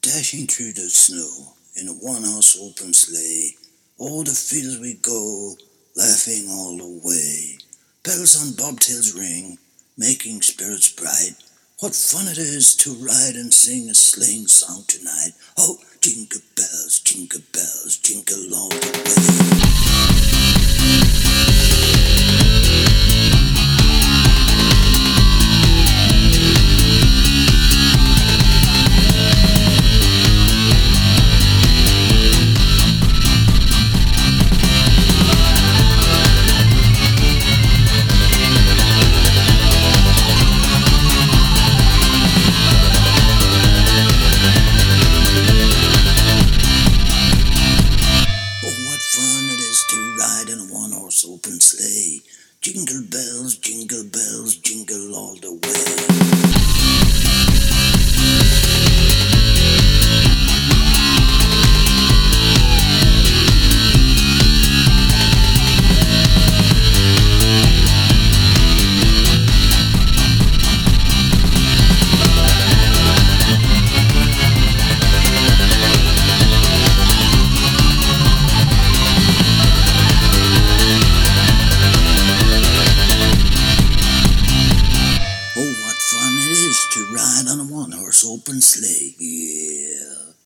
Dashing through the snow in a one horse open sleigh, o'er the fields we go, laughing all the way. Bells on bobtails ring, making spirits bright. What fun it is to ride and sing a sleighing song tonight. Oh, jingle bells, jingle bells, jingle all the way. open sleigh. Jingle bells, jingle bells. horse open sleigh. Yeah.